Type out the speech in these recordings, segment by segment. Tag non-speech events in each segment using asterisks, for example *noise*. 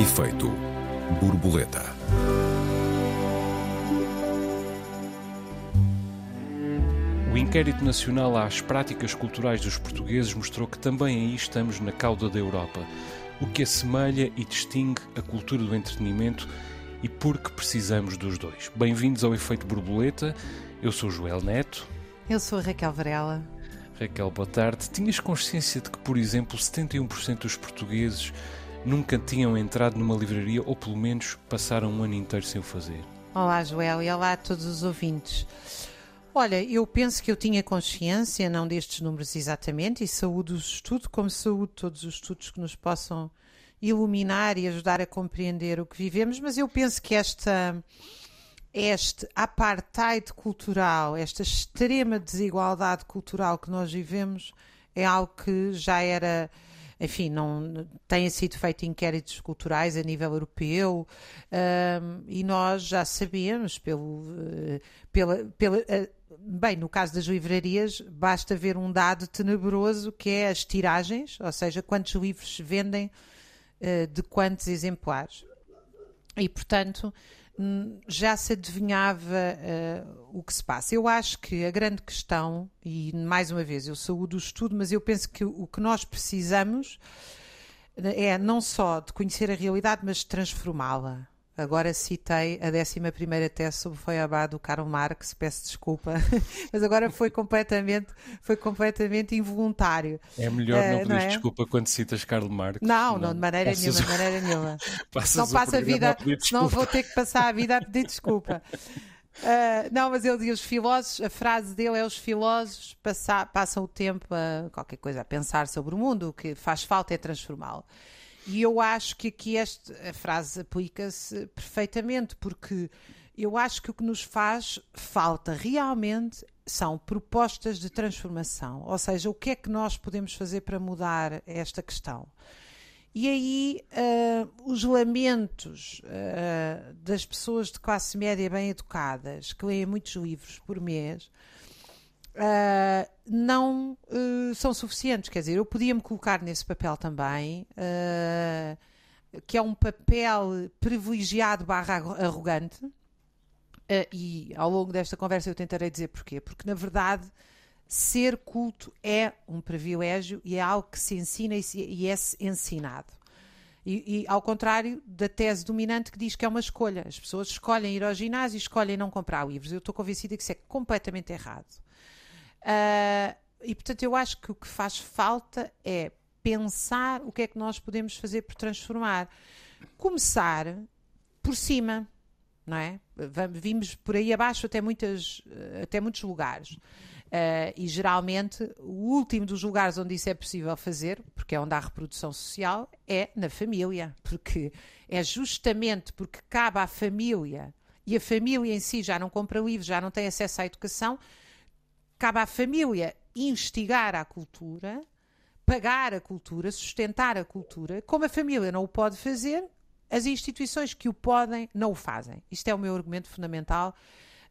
Efeito borboleta. O Inquérito Nacional às Práticas Culturais dos Portugueses mostrou que também aí estamos na cauda da Europa, o que assemelha e distingue a cultura do entretenimento e por que precisamos dos dois. Bem-vindos ao Efeito Borboleta, eu sou Joel Neto. Eu sou a Raquel Varela. Raquel, boa tarde. Tinhas consciência de que, por exemplo, 71% dos portugueses nunca tinham entrado numa livraria ou pelo menos passaram um ano inteiro sem o fazer? Olá, Joel, e olá a todos os ouvintes. Olha, eu penso que eu tinha consciência, não destes números exatamente, e saúde os estudos, como saúde todos os estudos que nos possam iluminar e ajudar a compreender o que vivemos, mas eu penso que esta este apartheid cultural, esta extrema desigualdade cultural que nós vivemos é algo que já era enfim, não têm sido feitos inquéritos culturais a nível europeu um, e nós já sabemos pelo, uh, pela, pela uh, bem, no caso das livrarias, basta ver um dado tenebroso que é as tiragens, ou seja, quantos livros se vendem uh, de quantos exemplares. E, portanto, já se adivinhava uh, o que se passa. Eu acho que a grande questão, e mais uma vez eu saúdo o estudo, mas eu penso que o que nós precisamos eh, é não só de conhecer a realidade, mas transformá-la. Agora citei a 11 tese sobre Feuerbach do Karl Marx, peço desculpa, *laughs* mas agora foi completamente, foi completamente involuntário. É melhor não uh, pedir é? desculpa quando citas Karl Marx. Não, não, de maneira nenhuma, de maneira *laughs* nenhuma. não passa a vida, a não vou ter que passar a vida a pedir *laughs* desculpa. Uh, não, mas ele diz os filósofos, a frase dele é os filósofos passam o tempo a qualquer coisa, a pensar sobre o mundo, o que faz falta é transformá-lo. E eu acho que aqui este, a frase aplica-se perfeitamente, porque eu acho que o que nos faz falta realmente são propostas de transformação, ou seja, o que é que nós podemos fazer para mudar esta questão. E aí uh, os lamentos uh, das pessoas de classe média bem educadas, que leem muitos livros por mês, uh, não uh, são suficientes. Quer dizer, eu podia me colocar nesse papel também, uh, que é um papel privilegiado barra arrogante, e ao longo desta conversa eu tentarei dizer porquê. Porque, na verdade, ser culto é um privilégio e é algo que se ensina e, se, e é ensinado. E, e, ao contrário da tese dominante que diz que é uma escolha. As pessoas escolhem ir ao ginásio e escolhem não comprar livros. Eu estou convencida que isso é completamente errado. Uh, e portanto, eu acho que o que faz falta é pensar o que é que nós podemos fazer por transformar. Começar por cima, não é? Vimos por aí abaixo até, muitas, até muitos lugares. Uh, e geralmente o último dos lugares onde isso é possível fazer, porque é onde há reprodução social, é na família. Porque é justamente porque cabe à família e a família em si já não compra livros, já não tem acesso à educação, cabe à família instigar a cultura, pagar a cultura, sustentar a cultura. Como a família não o pode fazer, as instituições que o podem não o fazem. Isto é o meu argumento fundamental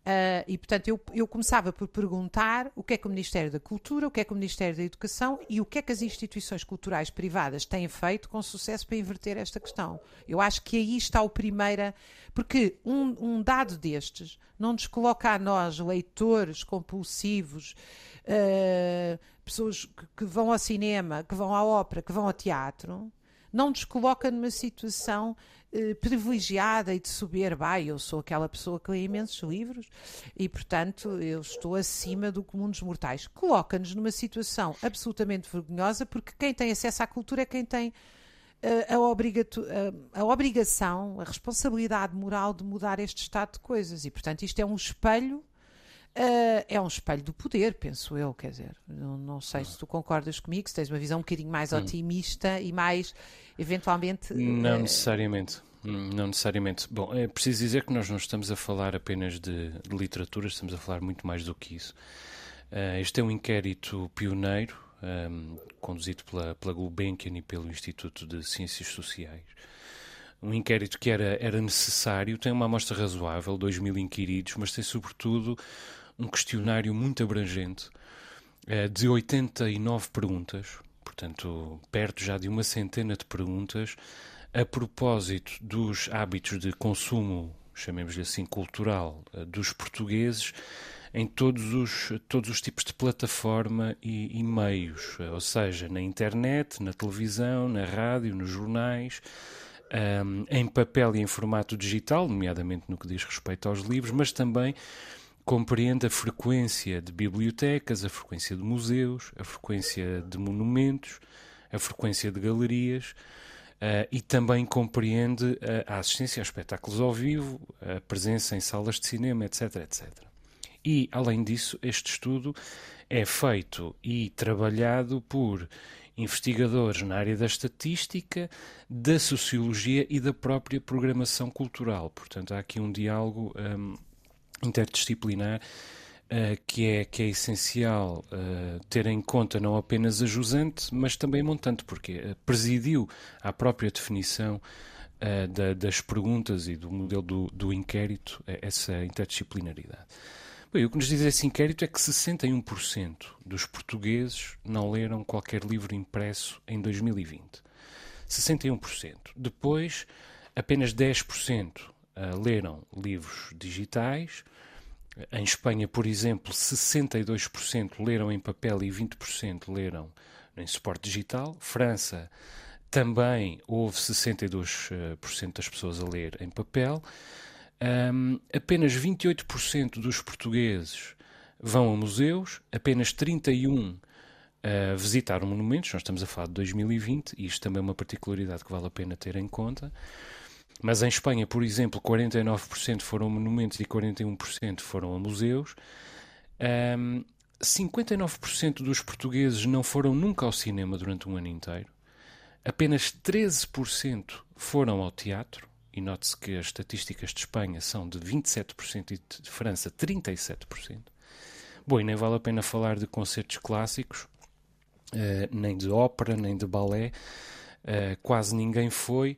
Uh, e, portanto, eu, eu começava por perguntar o que é que o Ministério da Cultura, o que é que o Ministério da Educação e o que é que as instituições culturais privadas têm feito com sucesso para inverter esta questão. Eu acho que aí está o primeiro. Porque um, um dado destes não nos coloca a nós, leitores compulsivos, uh, pessoas que, que vão ao cinema, que vão à ópera, que vão ao teatro, não nos coloca numa situação eh, privilegiada e de soberba. eu sou aquela pessoa que lê imensos livros e, portanto, eu estou acima do comum dos mortais. Coloca-nos numa situação absolutamente vergonhosa, porque quem tem acesso à cultura é quem tem uh, a, obrigato, uh, a obrigação, a responsabilidade moral de mudar este estado de coisas. E, portanto, isto é um espelho Uh, é um espelho do poder, penso eu, quer dizer, não, não, sei se tu concordas comigo, se tens uma visão um bocadinho mais hum. otimista e mais, eventualmente... Não uh, necessariamente, hum, não necessariamente. Bom, é preciso dizer que nós não estamos a falar apenas de, de literatura, estamos a falar muito mais do que isso. Uh, este é um inquérito pioneiro, um, conduzido pela, pela Gulbenkian e pelo Instituto de Ciências Sociais um inquérito que era, era necessário, tem uma amostra razoável, 2 mil inquiridos, mas tem sobretudo um questionário muito abrangente eh, de 89 perguntas, portanto, perto já de uma centena de perguntas, a propósito dos hábitos de consumo, chamemos-lhe assim, cultural, dos portugueses em todos os, todos os tipos de plataforma e, e meios, ou seja, na internet, na televisão, na rádio, nos jornais, um, em papel e em formato digital, nomeadamente no que diz respeito aos livros, mas também compreende a frequência de bibliotecas, a frequência de museus, a frequência de monumentos, a frequência de galerias. Uh, e também compreende a assistência a espetáculos ao vivo, a presença em salas de cinema, etc, etc. E, além disso, este estudo é feito e trabalhado por investigadores na área da estatística, da sociologia e da própria programação cultural. Portanto, há aqui um diálogo um, interdisciplinar uh, que, é, que é essencial uh, ter em conta não apenas a jusante, mas também montante, porque uh, presidiu à própria definição da, das perguntas e do modelo do, do inquérito essa interdisciplinaridade. Bem, o que nos diz esse inquérito é que 61% dos portugueses não leram qualquer livro impresso em 2020. 61%. Depois, apenas 10% eh, leram livros digitais. Em Espanha, por exemplo, 62% leram em papel e 20% leram em suporte digital. França, também houve 62% das pessoas a ler em papel. Um, apenas 28% dos portugueses vão a museus, apenas 31% uh, visitaram monumentos. Nós estamos a falar de 2020 e isto também é uma particularidade que vale a pena ter em conta. Mas em Espanha, por exemplo, 49% foram a monumentos e 41% foram a museus. Um, 59% dos portugueses não foram nunca ao cinema durante um ano inteiro. Apenas 13% foram ao teatro e note-se que as estatísticas de Espanha são de 27% e de França 37%. Bom, e nem vale a pena falar de concertos clássicos, uh, nem de ópera, nem de balé. Uh, quase ninguém foi,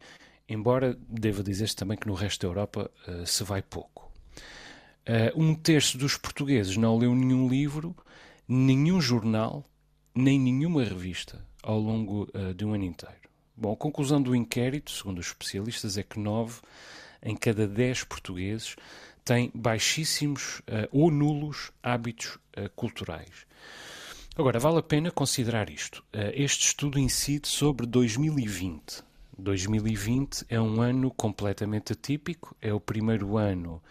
embora deva dizer-se também que no resto da Europa uh, se vai pouco. um terço dos portugueses não leu nenhum livro, nenhum jornal, nem nenhuma revista ao longo de um ano inteiro. Bom, a conclusão do inquérito, segundo os especialistas, é que 9 em cada 10 portugueses têm baixíssimos uh, ou nulos hábitos uh, culturais. Agora, vale a pena considerar isto. Uh, este estudo incide sobre 2020. 2020 é um ano completamente atípico, é o primeiro ano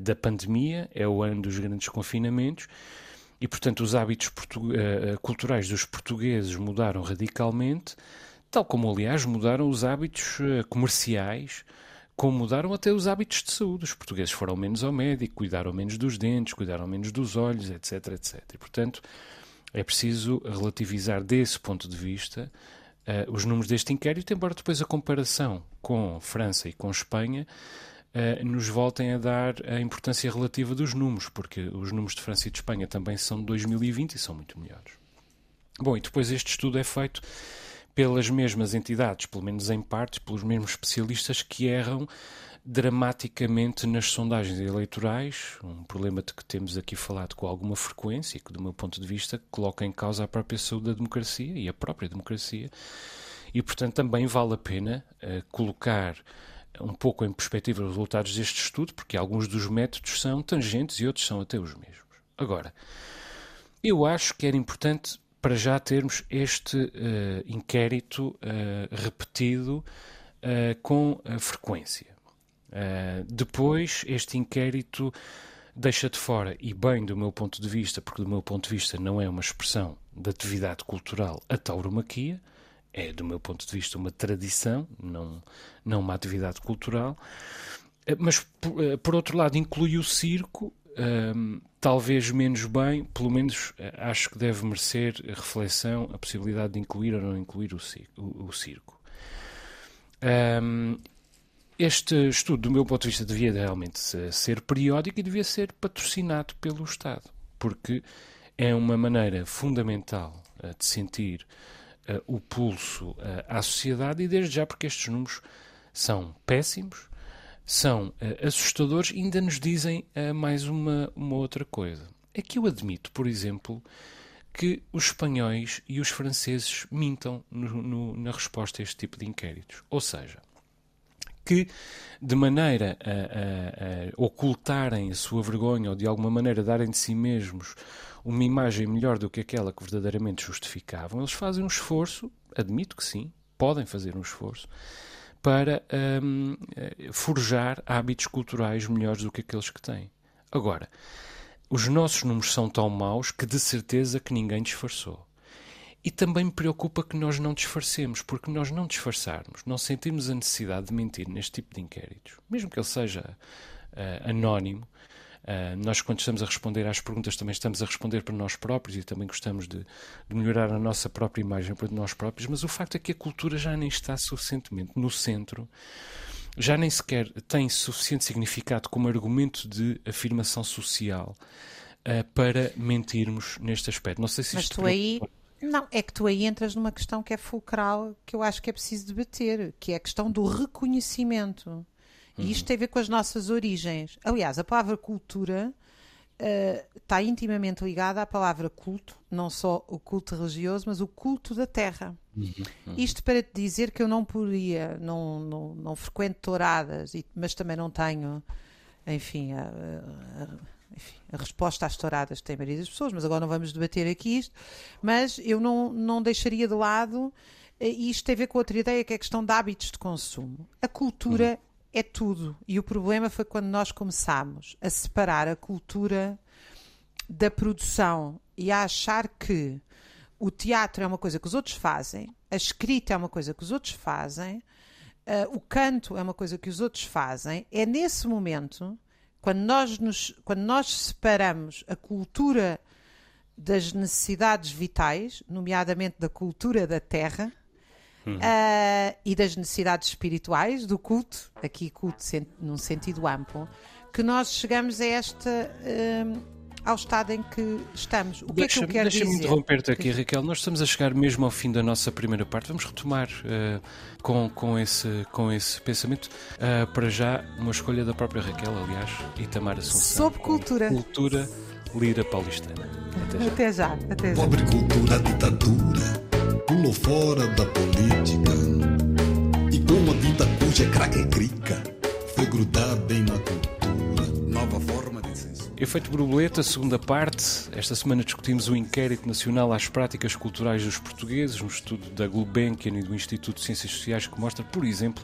da pandemia, é o ano dos grandes confinamentos e, portanto, os hábitos culturais dos portugueses mudaram radicalmente tal como, aliás, mudaram os hábitos eh, comerciais, como mudaram até os hábitos de saúde. Os portugueses foram menos ao médico, cuidaram menos dos dentes, cuidaram menos dos olhos, etc, etc. E, portanto, é preciso relativizar desse ponto de vista uh, os números deste inquérito, embora depois a comparação com França e com Espanha uh, nos voltem a dar a importância relativa dos números, porque os números de França e de Espanha também são de 2020 e são muito melhores. Bom, e depois este estudo é feito pelas mesmas entidades, pelo menos em parte, pelos mesmos especialistas que erram dramaticamente nas sondagens eleitorais, um problema de que temos aqui falado com alguma frequência que, do meu ponto de vista, coloca em causa a própria saúde da democracia e a própria democracia. E, portanto, também vale a pena uh, colocar um pouco em perspectiva os resultados deste estudo, porque alguns dos métodos são tangentes e outros são até os mesmos. Agora, eu acho que era importante para já termos este uh, inquérito uh, repetido com frequência. Depois, este inquérito deixa de fora, e bem do meu ponto de vista, porque do meu ponto de vista não é uma expressão de atividade cultural a tauromaquia, é do meu ponto de vista uma tradição, não, não uma atividade cultural, mas por, por outro lado inclui o circo um, talvez menos bem, pelo menos eh, acho que deve merecer reflexão a possibilidade de incluir ou não incluir o, o, o circo. Um, este estudo, do meu ponto de vista, devia realmente ser periódico e devia ser patrocinado pelo Estado, porque é uma maneira fundamental uh, de sentir uh, o pulso uh, à sociedade e, desde já, porque estes números são péssimos são assustadores e ainda nos dizem mais uma, uma outra coisa. É que eu admito, por exemplo, que os espanhóis e os franceses mintam no, no, na resposta a este tipo de inquéritos. Ou seja, que, de maneira a, a, a, ocultarem a sua vergonha ou de alguma maneira darem de si mesmos uma imagem melhor do que aquela que verdadeiramente justificavam, eles fazem um esforço, admito que sim, podem fazer um esforço, para um, eh, forjar hábitos culturais melhores do que aqueles que têm. Agora, os nossos números são tão maus que de certeza que ninguém disfarçou. E também me preocupa que nós não disfarcemos, porque nós não disfarçarmos, não sentirmos a necessidade de mentir neste tipo de inquéritos, mesmo que ele seja uh, anónimo, Uh, nós, quando estamos a responder às perguntas, também estamos a responder para nós próprios e também gostamos de, de, melhorar a nossa própria imagem para nós próprios, mas o facto é que a cultura já nem está suficientemente no centro, já nem sequer tem suficiente significado como argumento de afirmação social uh, para mentirmos neste aspecto. Não sei se mas isto. Tu aí... Não, é que tu aí entras numa questão que é fulcral, que eu acho que é preciso debater, que é a questão do reconhecimento. E isto tem a ver com as nossas origens. Aliás, a palavra cultura uh, está intimamente ligada à palavra culto, não só o culto religioso, mas o culto da terra. Uhum, uhum. Isto para te dizer que eu não podia, não, não, não frequento touradas, mas também não tenho, enfim, a, a, enfim, a resposta às touradas que tem a maioria das pessoas, mas agora não vamos debater aqui isto, mas eu não, não deixaria de lado eh, e isto tem a ver com outra ideia que é a questão de hábitos de consumo. A cultura uhum é tudo. E o problema foi quando nós começámos a separar a cultura da produção e a achar que o teatro é uma coisa que os outros fazem, a escrita é uma coisa que os outros fazem, uh, o canto é uma coisa que os outros fazem. É nesse momento, quando nós, nos, quando nós separamos a cultura das necessidades vitais, nomeadamente da cultura da terra, uhum. uh, e das necessidades espirituais, do culto, aqui culto num sentido amplo, que nós chegamos a esta. Uh, ao estado em que estamos. O que é que eu quero dizer? Deixa-me interromper-te aqui, Raquel. Nós estamos a chegar mesmo ao fim da nossa primeira parte. Vamos retomar uh, com, com, esse, com esse pensamento. Uh, para já, uma escolha da própria Raquel, aliás, e Tamara Assunção. Sobre cultura. Cultura lira paulistana. Até já. Até já. Até já. Pobre cultura, ditadura pulou fora da política. E com a vida cuja craque Efeito borboleta, segunda parte. Esta semana discutimos o inquérito nacional às práticas culturais dos portugueses, um estudo da Gulbenkian e do Instituto de Ciências Sociais que mostra, por exemplo,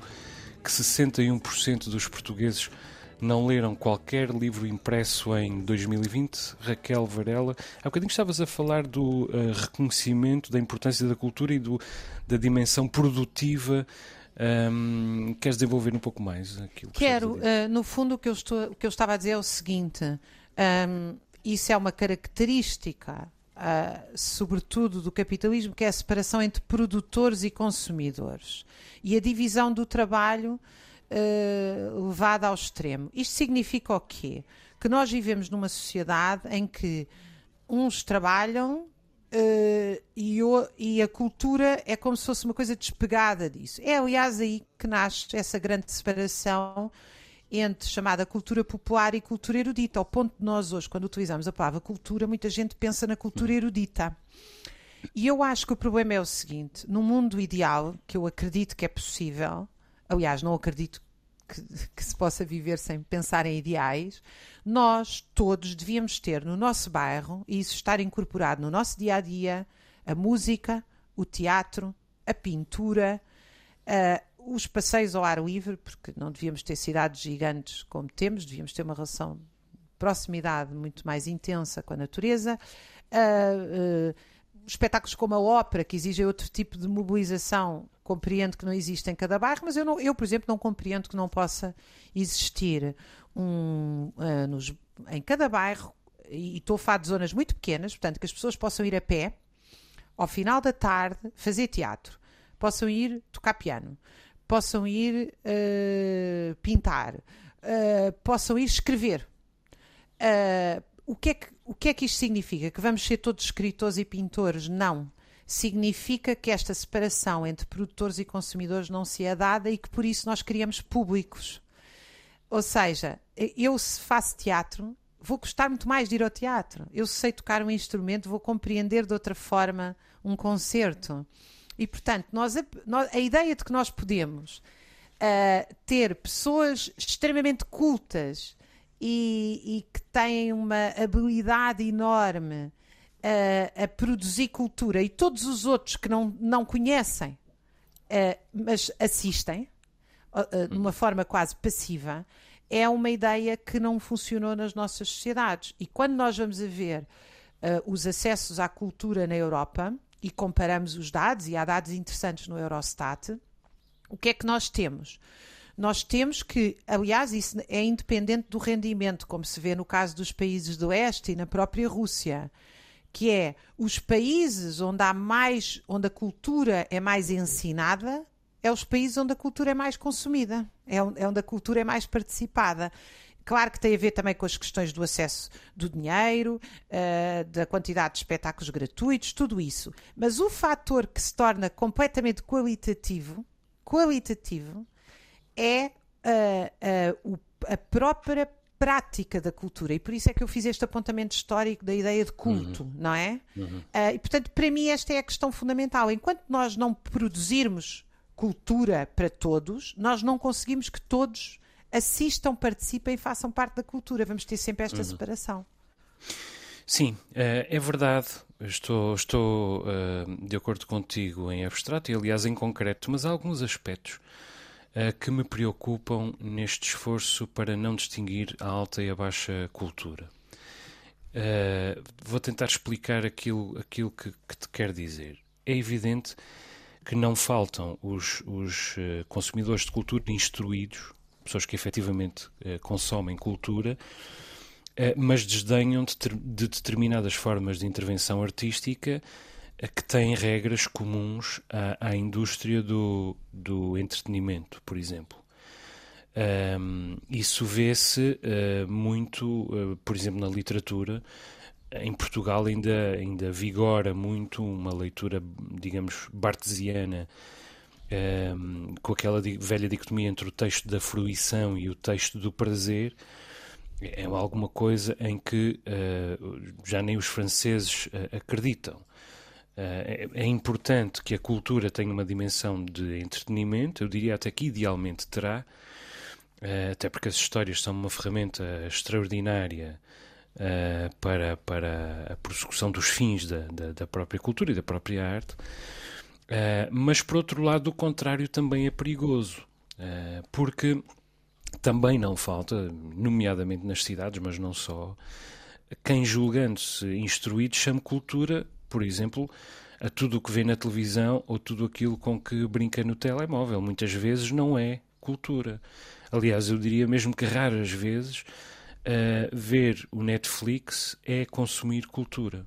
que 61% dos portugueses não leram qualquer livro impresso em 2020. Raquel Varela, há bocadinho estavas a falar do uh, reconhecimento da importância da cultura e do, da dimensão produtiva. Um, queres desenvolver um pouco mais aquilo que Quero. Uh, no fundo, o que, eu estou, o que eu estava a dizer é o seguinte: um, isso é uma característica, uh, sobretudo do capitalismo, que é a separação entre produtores e consumidores e a divisão do trabalho uh, levada ao extremo. Isto significa o quê? Que nós vivemos numa sociedade em que uns trabalham uh, e, o, e, a cultura é como se fosse uma coisa despegada disso. É, aliás, aí que nasce essa grande separação entre chamada cultura popular e cultura erudita, ao ponto de nós hoje, quando utilizamos a palavra cultura, muita gente pensa na cultura erudita. E eu acho que o problema é o seguinte: no mundo ideal, que eu acredito que é possível, aliás, não acredito que, que, se possa viver sem pensar em ideais, nós todos devíamos ter no nosso bairro, e isso estar incorporado no nosso dia a dia, a música, o teatro, a pintura, uh, os passeios ao ar livre, porque não devíamos ter cidades gigantes como temos, devíamos ter uma relação de proximidade muito mais intensa com a natureza. Uh, uh, espetáculos como a ópera, que exigem outro tipo de mobilização, compreendo que não existe em cada bairro, mas eu, não, eu por exemplo, não compreendo que não possa existir um, uh, nos, em cada bairro, e estou a falar de zonas muito pequenas, portanto, que as pessoas possam ir a pé, ao final da tarde, fazer teatro, possam ir tocar piano, possam ir uh, pintar, uh, possam ir escrever. o que é que o que é que isto significa? Que vamos ser todos escritores e pintores? Não. Significa que esta separação entre produtores e consumidores não se é dada e que por isso nós criamos públicos. Ou seja, eu se faço teatro, vou gostar muito mais de ir ao teatro. Eu sei tocar um instrumento, vou compreender de outra forma um concerto. E, portanto, nós, a, a ideia de que nós podemos uh, ter pessoas extremamente cultas e, e, que têm uma habilidade enorme uh, a produzir cultura e todos os outros que não, não conhecem, uh, mas assistem, de uma forma quase passiva, é uma ideia que não funcionou nas nossas sociedades. E quando nós vamos a ver os acessos à cultura na Europa, e comparamos os dados, e há dados interessantes no Eurostat, o que é que nós temos? Nós temos que, aliás, isso é independente do rendimento, como se vê no caso dos países do Oeste e na própria Rússia, que é os países onde há mais, onde a cultura é mais ensinada, é os países onde a cultura é mais consumida, é onde a cultura é mais participada. Claro que tem a ver também com as questões do acesso do dinheiro, uh, da quantidade de espetáculos gratuitos, tudo isso. Mas o fator que se torna completamente qualitativo, qualitativo é uh, uh, a própria prática da cultura. E por isso é que eu fiz este apontamento histórico da ideia de culto, uhum. não é? Uhum. e portanto, para mim, esta é a questão fundamental. Enquanto nós não produzirmos cultura para todos, nós não conseguimos que todos assistam, participem e façam parte da cultura. Vamos ter sempre esta uhum. separação. Sim, eh, é verdade. Estou, estou uh, de acordo contigo em abstrato e, aliás, em concreto, mas há alguns aspectos uh, que me preocupam neste esforço para não distinguir a alta e a baixa cultura. Vou tentar explicar aquilo, aquilo que, que, te quero dizer. É evidente que não faltam os, os consumidores de cultura instruídos pessoas que efetivamente eh, consomem cultura, eh, mas desdenham de, de, determinadas formas de intervenção artística eh, que têm regras comuns à, à indústria do, do entretenimento, por exemplo. Um, isso vê-se uh, muito, uh, por exemplo, na literatura. Em Portugal ainda, ainda vigora muito uma leitura, digamos, bartesiana um, ehm, com aquela velha dicotomia entre o texto da fruição e o texto do prazer, é alguma coisa em que uh, já nem os franceses uh, acreditam. Uh, é, é, importante que a cultura tenha uma dimensão de entretenimento, eu diria até que idealmente terá, até porque as histórias são uma ferramenta extraordinária para, para a prossecução dos fins da, da, da própria cultura e da própria arte. Uh, mas por outro lado, o contrário também é perigoso, uh, porque também não falta, nomeadamente nas cidades, mas não só, quem julgando-se instruído chama cultura, por exemplo, a tudo o que vê na televisão ou tudo aquilo com que brinca no telemóvel. Muitas vezes não é cultura. Aliás, eu diria mesmo que raras vezes uh, ver o Netflix é consumir cultura.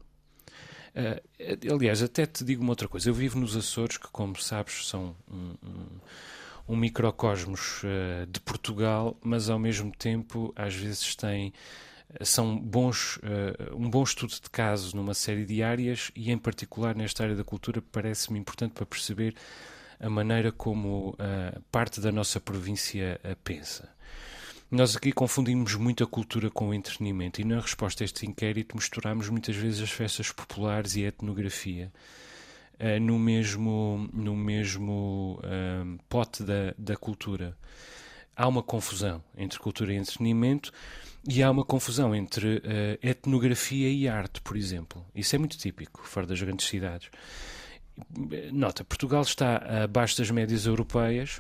Uh, aliás, até te digo uma outra coisa. Eu vivo nos Açores, que, como sabes, são um, um, um microcosmos uh, de Portugal, mas ao mesmo tempo, às vezes, têm são bons, uh, um bom estudo de caso numa série de áreas e, em particular, nesta área da cultura, parece-me importante para perceber a maneira como uh, parte da nossa província pensa. Nós aqui confundimos muito a cultura com o entretenimento e na resposta a este inquérito misturamos muitas vezes as festas populares e a etnografia uh, no mesmo, no mesmo uh, pote da, da cultura. Há uma confusão entre cultura e entretenimento e há uma confusão entre uh, etnografia e arte, por exemplo. Isso é muito típico fora das grandes cidades. Nota, Portugal está abaixo das médias europeias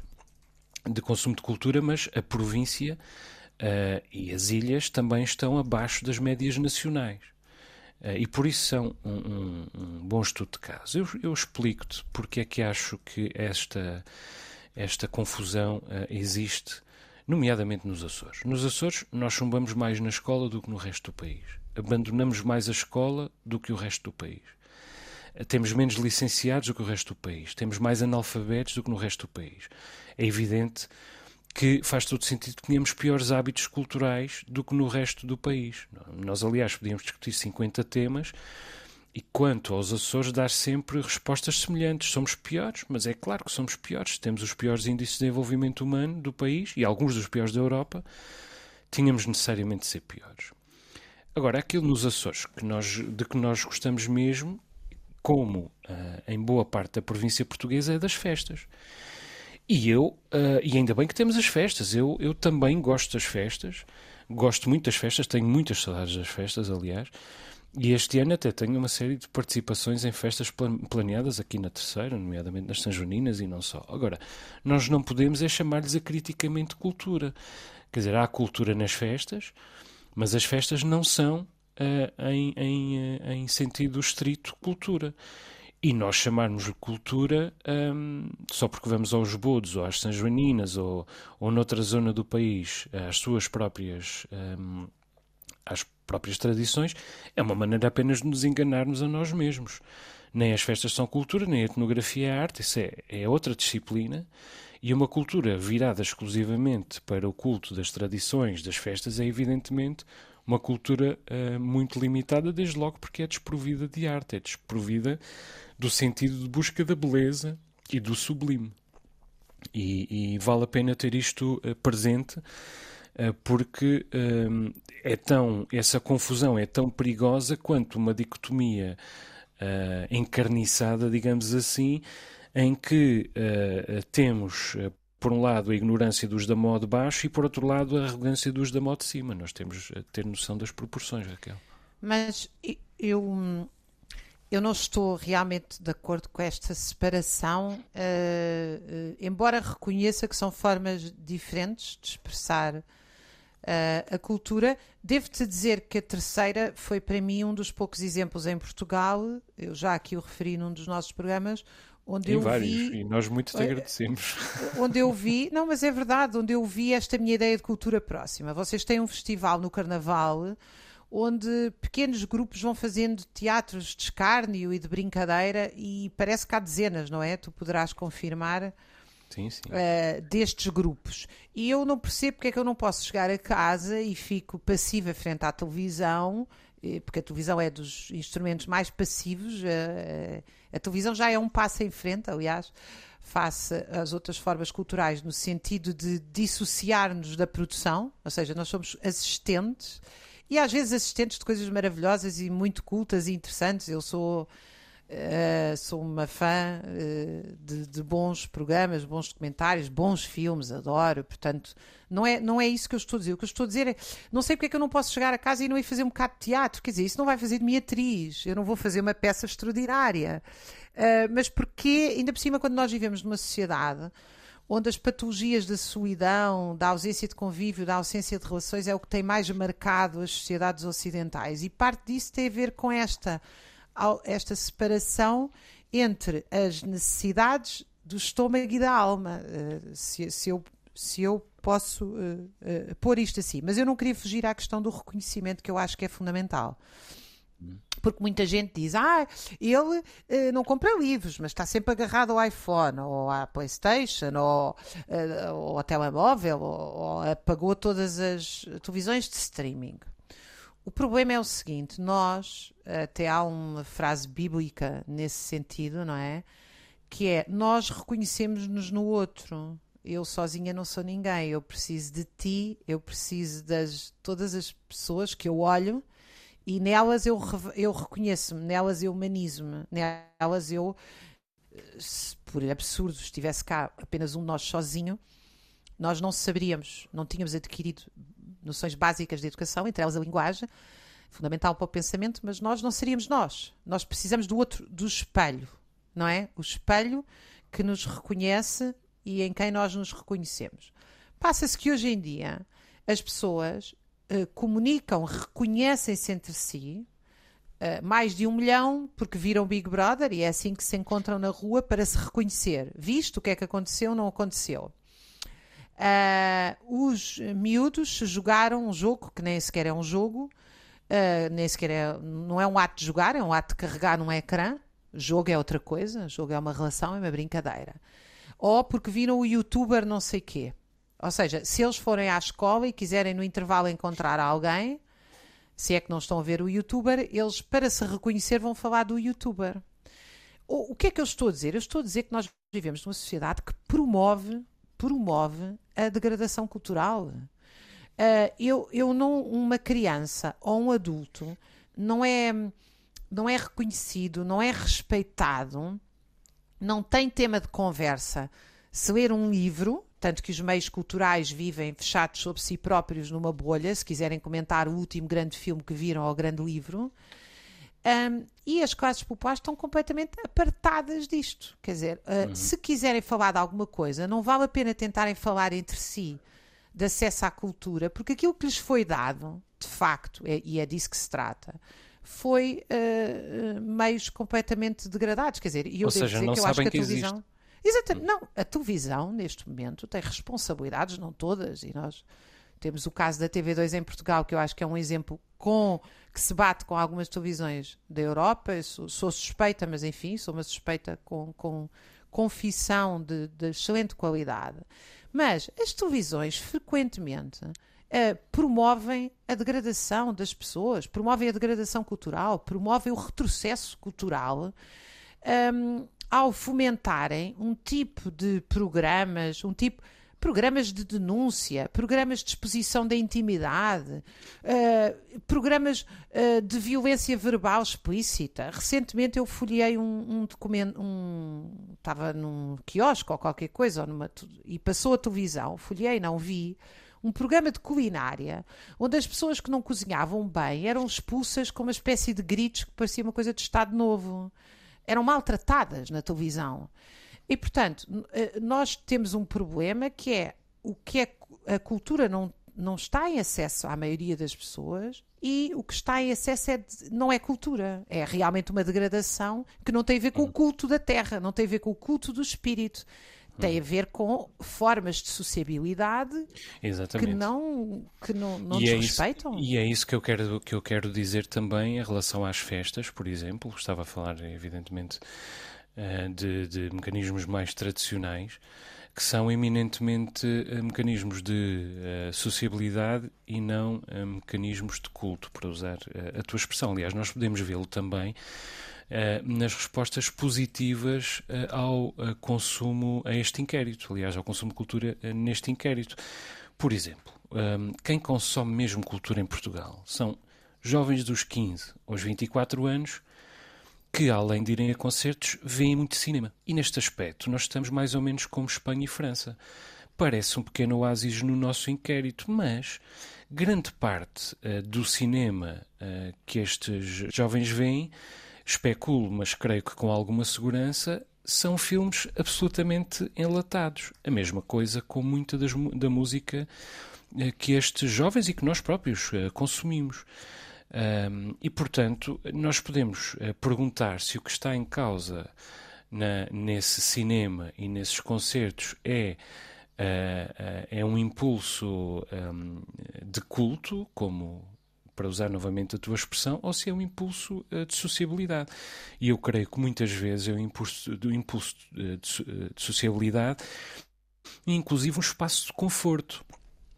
de consumo de cultura, mas a província uh, e as ilhas também estão abaixo das médias nacionais. Uh, e por isso são um, um, um, bom estudo de caso. Eu, eu explico-te porque é que acho que esta, esta confusão uh, existe, nomeadamente nos Açores. Nos Açores, nós chumbamos mais na escola do que no resto do país. Abandonamos mais a escola do que o resto do país temos menos licenciados do que o resto do país, temos mais analfabetos do que no resto do país. É evidente que faz todo sentido que tenhamos piores hábitos culturais do que no resto do país. Nós, aliás, podíamos discutir 50 temas e quanto aos Açores, dar sempre respostas semelhantes. Somos piores, mas é claro que somos piores. Temos os piores índices de desenvolvimento humano do país e alguns dos piores da Europa. Tínhamos necessariamente de ser piores. Agora, aquilo nos Açores que nós, de que nós gostamos mesmo, como uh, em boa parte da província portuguesa, é das festas. E eu, uh, e ainda bem que temos as festas, eu, eu também gosto das festas, gosto muito das festas, tenho muitas saudades das festas, aliás, e este ano até tenho uma série de participações em festas planeadas aqui na Terceira, nomeadamente nas Sanjoninas e não só. Agora, nós não podemos é chamar-lhes acriticamente cultura. Quer dizer, há cultura nas festas, mas as festas não são uh, em, em, uh, em sentido estrito cultura. E nós chamarmos cultura um, só porque vamos aos Bodos ou às São Joaninas ou, ou noutra zona do país às suas próprias um, às próprias tradições, é uma maneira apenas de nos enganarmos a nós mesmos. Nem as festas são cultura, nem a etnografia é arte, isso é, é outra disciplina. E uma cultura virada exclusivamente para o culto das tradições, das festas, é evidentemente uma cultura uh, muito limitada, desde logo porque é desprovida de arte, é desprovida do sentido de busca da beleza e do sublime. E, e vale a pena ter isto uh, presente, uh, porque é tão, essa confusão é tão perigosa quanto uma dicotomia encarniçada, digamos assim, em que temos por um lado, a ignorância dos da modo baixo e, por outro lado, a arrogância dos da modo de cima. Nós temos a ter noção das proporções, Raquel. Mas eu, eu não estou realmente de acordo com esta separação, uh, uh, embora reconheça que são formas diferentes de expressar uh, a cultura. Devo-te dizer que a terceira foi para mim um dos poucos exemplos em Portugal, eu já aqui o referi num dos nossos programas, onde eu vários, vi, e nós muito te agradecemos. Onde eu vi, não, mas é verdade, onde eu vi esta minha ideia de cultura próxima. Vocês têm um festival no Carnaval onde pequenos grupos vão fazendo teatros de escárnio e de brincadeira e parece que há dezenas, não é? Tu poderás confirmar. Sim, sim. Uh, destes grupos. E eu não percebo porque é que eu não posso chegar a casa e fico passiva frente à televisão porque a televisão é dos instrumentos mais passivos, eh, a, televisão já é um passo em frente, aliás, face às outras formas culturais, no sentido de dissociar-nos da produção, ou seja, nós somos assistentes e às vezes assistentes de coisas maravilhosas e muito cultas e interessantes. Eu sou Uh, sou uma fã uh, de, de, bons programas, bons documentários, bons filmes, adoro. Portanto, não é, não é isso que eu estou a dizer. O que eu estou a dizer é: não sei porque é que eu não posso chegar a casa e não ir fazer um bocado de teatro. Quer dizer, isso não vai fazer de mim atriz. Eu não vou fazer uma peça extraordinária. Uh, mas porque, ainda por cima, quando nós vivemos numa sociedade onde as patologias da solidão, da ausência de convívio, da ausência de relações é o que tem mais marcado as sociedades ocidentais. E parte disso tem a ver com esta esta separação entre as necessidades do estômago e da alma. Uh, se, se, eu, se eu posso uh, uh, pôr isto assim. Mas eu não queria fugir à questão do reconhecimento, que eu acho que é fundamental. Porque muita gente diz, ah, ele não compra livros, mas está sempre agarrado ao iPhone, ou à Playstation, ou, ou ao telemóvel, ou, ou apagou todas as televisões de streaming. O problema é o seguinte: nós, até há uma frase bíblica nesse sentido, não é? Que é: nós reconhecemos-nos no outro. Eu sozinha não sou ninguém. Eu preciso de ti, eu preciso das todas as pessoas que eu olho e nelas eu, eu reconheço-me, nelas eu humanizo-me, nelas eu, se por absurdo estivesse cá apenas um de nós sozinho, nós não saberíamos, não tínhamos adquirido noções básicas de educação, entre elas a linguagem, fundamental para o pensamento, mas nós não seríamos nós. Nós precisamos do outro, do espelho, não é? O espelho que nos reconhece e em quem nós nos reconhecemos. Passa-se que hoje em dia as pessoas uh, comunicam, reconhecem-se entre si, uh, mais de um milhão, porque viram Big Brother e é assim que se encontram na rua para se reconhecer. Visto o que é que aconteceu, não aconteceu. Uh, os miúdos jogaram um jogo que nem sequer é um jogo, uh, nem sequer é, não é um ato de jogar, é um ato de carregar num ecrã. Jogo é outra coisa, jogo é uma relação, é uma brincadeira. Ou porque viram o youtuber não sei quê. Ou seja, se eles forem à escola e quiserem no intervalo encontrar alguém, se é que não estão a ver o youtuber, eles para se reconhecer vão falar do youtuber. O, o que é que eu estou a dizer? Eu estou a dizer que nós vivemos numa sociedade que promove promove a degradação cultural. Uh, eu, eu não, uma criança ou um adulto não é, não é reconhecido, não é respeitado, não tem tema de conversa. Se ler um livro, tanto que os meios culturais vivem fechados sobre si próprios numa bolha, se quiserem comentar o último grande filme que viram ou o grande livro, um, e as classes populares estão completamente apartadas disto. Quer dizer, uh, uhum. se quiserem falar de alguma coisa, não vale a pena tentarem falar entre si de acesso à cultura, porque aquilo que lhes foi dado, de facto, é, e é disso que se trata, foi uh, meios completamente degradados. Quer dizer, e eu Ou devo seja, dizer que eu acho que a televisão. Existe. Exatamente, hum. não, a televisão, neste momento, tem responsabilidades, não todas, e nós temos o caso da TV2 em Portugal, que eu acho que é um exemplo com que se bate com algumas televisões da Europa. Sou, sou, suspeita, mas enfim, sou uma suspeita com, com confissão de, de excelente qualidade. Mas as televisões frequentemente uh, promovem a degradação das pessoas, promovem a degradação cultural, promovem o retrocesso cultural. Um, ao fomentarem um tipo de programas, um tipo programas de denúncia, programas de exposição da intimidade, uh, programas uh, de violência verbal explícita. Recentemente eu folhei um, um documento, um, estava num quiosque ou qualquer coisa, ou numa, e passou a televisão, folhei, não vi, um programa de culinária onde as pessoas que não cozinhavam bem eram expulsas com uma espécie de gritos que parecia uma coisa de Estado Novo. Eram maltratadas na televisão. E, portanto, eh, nós temos um problema que é o que é a cultura não, não está em acesso à maioria das pessoas e o que está em acesso é, não é cultura, é realmente uma degradação que não tem a ver com o culto da terra, não tem a ver com o culto do espírito. Tem a ver com formas de sociabilidade Exatamente. que não, que não, não e é respeitam. Isso, e é isso que eu, quero, que eu quero dizer também em relação às festas, por exemplo. Estava a falar, evidentemente, de, de mecanismos mais tradicionais, que são eminentemente uh, mecanismos de uh, sociabilidade e não mecanismos de culto, para usar a tua expressão. Aliás, nós podemos vê-lo também nas respostas positivas ao consumo a este inquérito, aliás, ao consumo de cultura neste inquérito. Por exemplo, quem consome mesmo cultura em Portugal são jovens dos 15 aos 24 anos que, além de irem a concertos, veem muito cinema. E neste aspecto, nós estamos mais ou menos como Espanha e França. Parece um pequeno oásis no nosso inquérito, mas grande parte uh, do cinema uh, que estes jovens veem, especulo, mas creio que com alguma segurança, são filmes absolutamente enlatados. A mesma coisa com muita das, da música uh, que estes jovens e que nós próprios consumimos. Um, e, portanto, nós podemos uh, perguntar se o que está em causa na, nesse cinema e nesses concertos é, uh, uh, é um impulso um, de culto, como para usar novamente a tua expressão, ou se é um impulso de sociabilidade. E eu creio que muitas vezes é um impulso, do impulso de, de sociabilidade inclusive um espaço de conforto.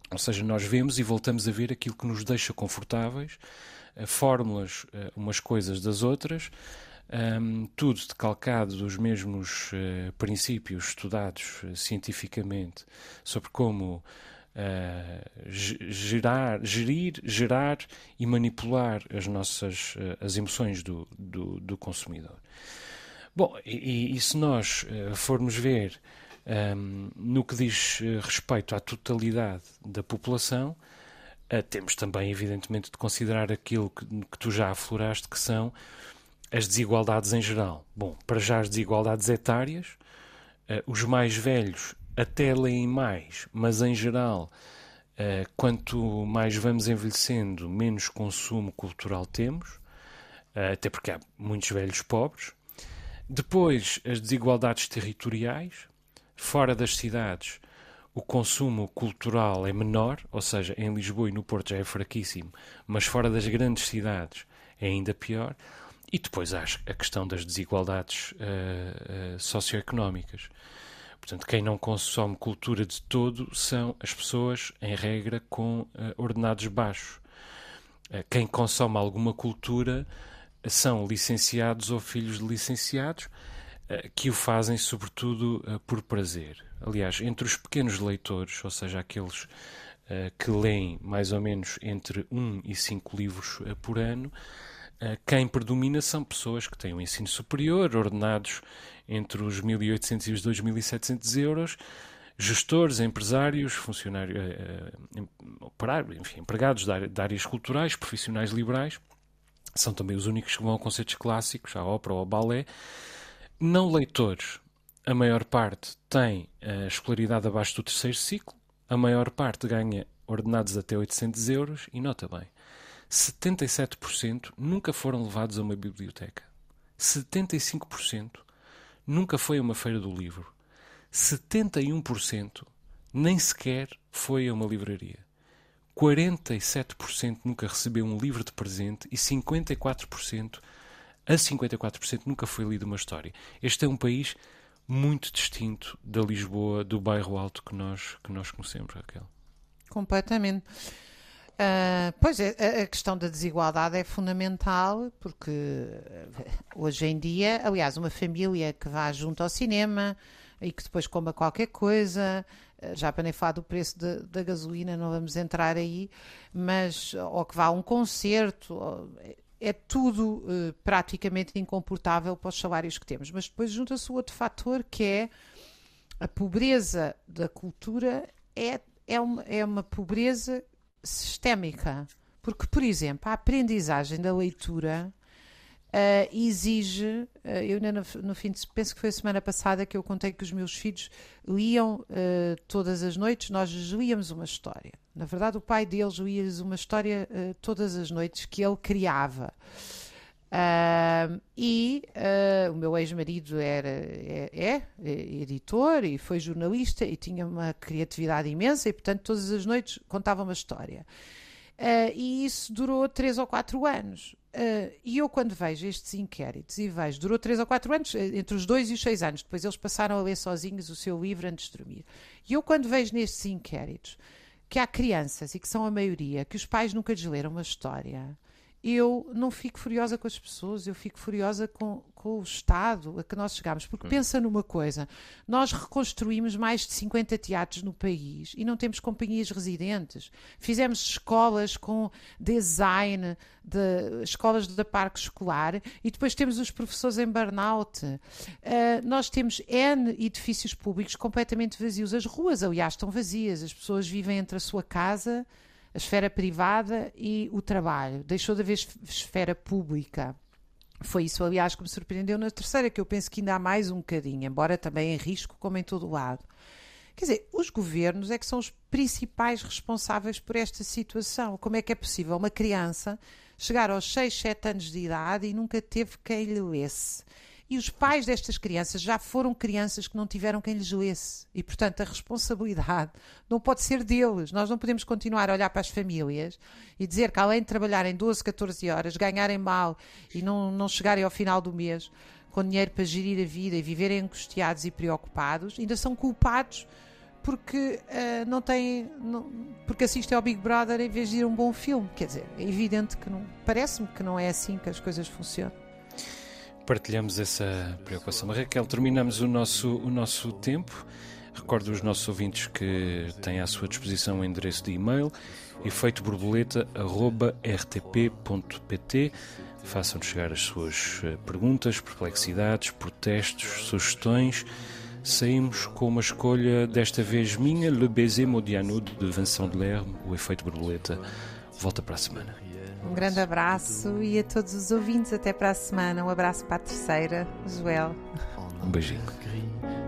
Ou seja, nós vemos e voltamos a ver aquilo que nos deixa confortáveis, fórmulas uh, umas coisas das outras, um, tudo decalcado dos mesmos uh, princípios estudados uh, cientificamente sobre como gerar, gerir, gerar e manipular as nossas as emoções do, do, do consumidor. Bom, e, e, se nós formos ver um, no que diz respeito à totalidade da população, Uh, temos também, evidentemente, de considerar aquilo que, que, tu já afloraste, que são as desigualdades em geral. Bom, para já as desigualdades etárias, uh, os mais velhos até leem mais, mas em geral, uh, quanto mais vamos envelhecendo, menos consumo cultural temos, até porque há muitos velhos pobres. Depois, as desigualdades territoriais, fora das cidades o consumo cultural é menor, ou seja, em Lisboa e no Porto já é fraquíssimo, mas fora das grandes cidades é ainda pior. E depois há a questão das desigualdades uh, uh, socioeconómicas. Portanto, quem não consome cultura de todo são as pessoas, em regra, com uh, ordenados baixos. quem consome alguma cultura são licenciados ou filhos de licenciados que o fazem, sobretudo, por prazer. Aliás, entre os pequenos leitores, ou seja, aqueles que leem mais ou menos entre 1 e 5 livros por ano. Quem predomina são pessoas que têm um ensino superior, ordenados entre os 1.800 e os 2.700 euros, gestores, empresários, funcionários, operários, enfim, empregados de áreas culturais, profissionais liberais, são também os únicos que vão a concertos clássicos, à ópera ou ao balé. Não leitores, a maior parte tem a escolaridade abaixo do terceiro ciclo, a maior parte ganha ordenados até 800 euros e, nota bem, 77% nunca foram levados a uma biblioteca. 75% nunca foi a uma feira do livro. 71% nem sequer foi a uma livraria. 47% nunca recebeu um livro de presente e 54% a 54% nunca foi lido uma história. Este é um país muito distinto da Lisboa, do bairro alto que nós, que nós conhecemos, Raquel. Completamente. Uh, pois é, a questão da desigualdade é fundamental porque hoje em dia, aliás, uma família que vá junto ao cinema e que depois coma qualquer coisa, eh, já para nem falar do preço de, da gasolina, não vamos entrar aí, mas ou que vá a um concerto, é tudo uh, praticamente incomportável para os salários que temos. Mas depois junta-se o outro fator que é a pobreza da cultura é, é, uma, é uma pobreza sistémica. Porque, por exemplo, a aprendizagem da leitura uh, exige. Uh, eu no, no, fim de penso que foi a semana passada que eu contei que os meus filhos liam todas as noites, nós líamos uma história. Na verdade, o pai deles lia-lhes uma história todas as noites que ele criava. Uh, e uh, o meu ex-marido era é, é, é, editor e foi jornalista e tinha uma criatividade imensa e portanto todas as noites contava uma história. Uh, e isso durou três ou quatro anos. E eu quando vejo estes inquéritos e vejo, durou três ou quatro anos entre os dois e os seis anos, depois eles passaram a ler sozinhos o seu livro antes de dormir. E eu quando vejo nestes inquéritos que há crianças e que são a maioria, que os pais nunca lhes leram uma história eu não fico furiosa com as pessoas, eu fico furiosa com, com o Estado a que nós chegamos. Porque hum. pensa numa coisa: nós reconstruímos mais de 50 teatros no país e não temos companhias residentes. Fizemos escolas com design, de, escolas da parque escolar e depois temos os professores em burnout. Uh, nós temos N edifícios públicos completamente vazios. As ruas, aliás, estão vazias. As pessoas vivem entre a sua casa a esfera privada e o trabalho. Deixou de haver esfera pública. Foi isso, aliás, que me surpreendeu na terceira, que eu penso que ainda há mais um bocadinho, embora também em risco, como em todo o lado. Quer dizer, os governos é que são os principais responsáveis por esta situação. Como é que é possível uma criança chegar aos 6, 7 anos de idade e nunca teve quem lhe lesse? E os pais destas crianças já foram crianças que não tiveram quem lhes lesse. E, portanto, a responsabilidade não pode ser deles. Nós não podemos continuar a olhar para as famílias e dizer que, além de trabalharem 12, 14 horas, ganharem mal e não, não chegarem ao final do mês com dinheiro para gerir a vida e viverem angustiados e preocupados, ainda são culpados porque uh, não têm. Não, porque assistem ao Big Brother em vez de ir a um bom filme. Quer dizer, é evidente que não. Parece-me que não é assim que as coisas funcionam partilhamos essa preocupação. Raquel, terminamos o nosso, o nosso tempo. Recordo os nossos ouvintes que têm à sua disposição o endereço de e-mail efeitoborboleta.rtp.pt Façam-nos chegar as suas eh, perguntas, perplexidades, protestos, sugestões. Saímos com uma escolha, desta vez minha, Le Baiser Modiano, de Vincent Delerme, o efeito borboleta. Volta para a semana. Um grande abraço e a todos os ouvintes até para a semana. Um abraço para a terceira, Joel. Um beijinho.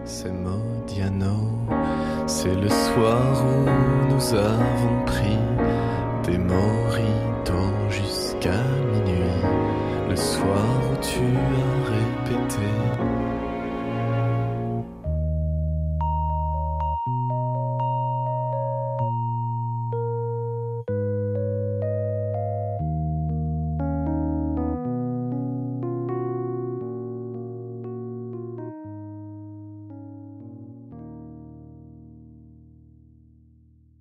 C'est Modiano, c'est le soir où nous avons pris des moritos jusqu'à minuit. Le soir où tu